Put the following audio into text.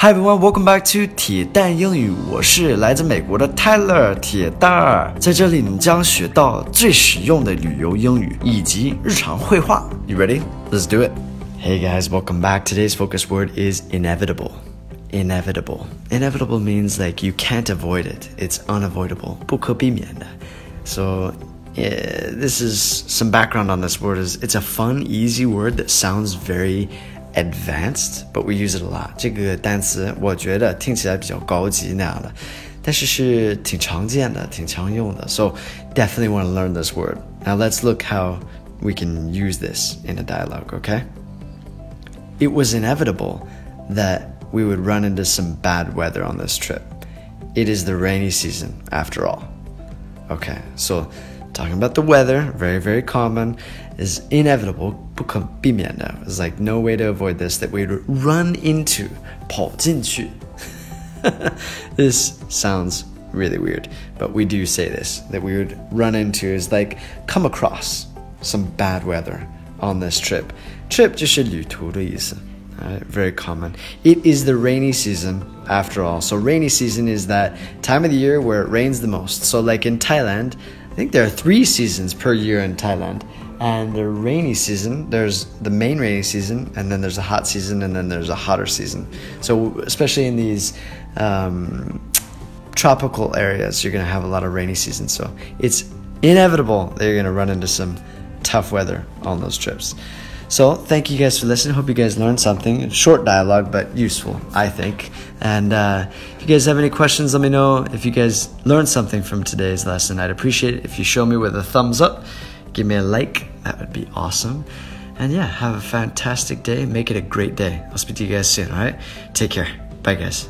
Hi everyone, welcome back to 铁蛋英语。我是来自美国的 Tyler 铁蛋儿，在这里你将学到最实用的旅游英语以及日常会话。You ready? Let's do it. Hey guys, welcome back. Today's focus word is inevitable. Inevitable. Inevitable means like you can't avoid it. It's unavoidable. 不可避免的。So, yeah, this is some background on this word is it's a fun, easy word that sounds very advanced, but we use it a lot. 这个单词我觉得听起来比较高级那样的，但是是挺常见的、挺常用的。So definitely want to learn this word. Now let's look how we can use this in a dialogue, okay? It was inevitable that we would run into some bad weather on this trip. It is the rainy season after all. Okay, so talking about the weather, very, very common, is inevitable, 不可避免的. There's like no way to avoid this that we'd run into, 跑进去. this sounds really weird, but we do say this that we would run into is like come across some bad weather on this trip. Trip 就是旅途的意思. Uh, very common. It is the rainy season after all. So rainy season is that time of the year where it rains the most. So like in Thailand, I think there are three seasons per year in Thailand. And the rainy season, there's the main rainy season, and then there's a hot season, and then there's a hotter season. So especially in these um, tropical areas, you're gonna have a lot of rainy season So it's inevitable that you're gonna run into some tough weather on those trips. So thank you guys for listening. Hope you guys learned something. Short dialogue, but useful, I think. And uh, if you guys have any questions, let me know. If you guys learned something from today's lesson, I'd appreciate it if you show me with a thumbs up. Give me a like. That would be awesome. And yeah, have a fantastic day. Make it a great day. I'll speak to you guys soon, all right? Take care. Bye, guys.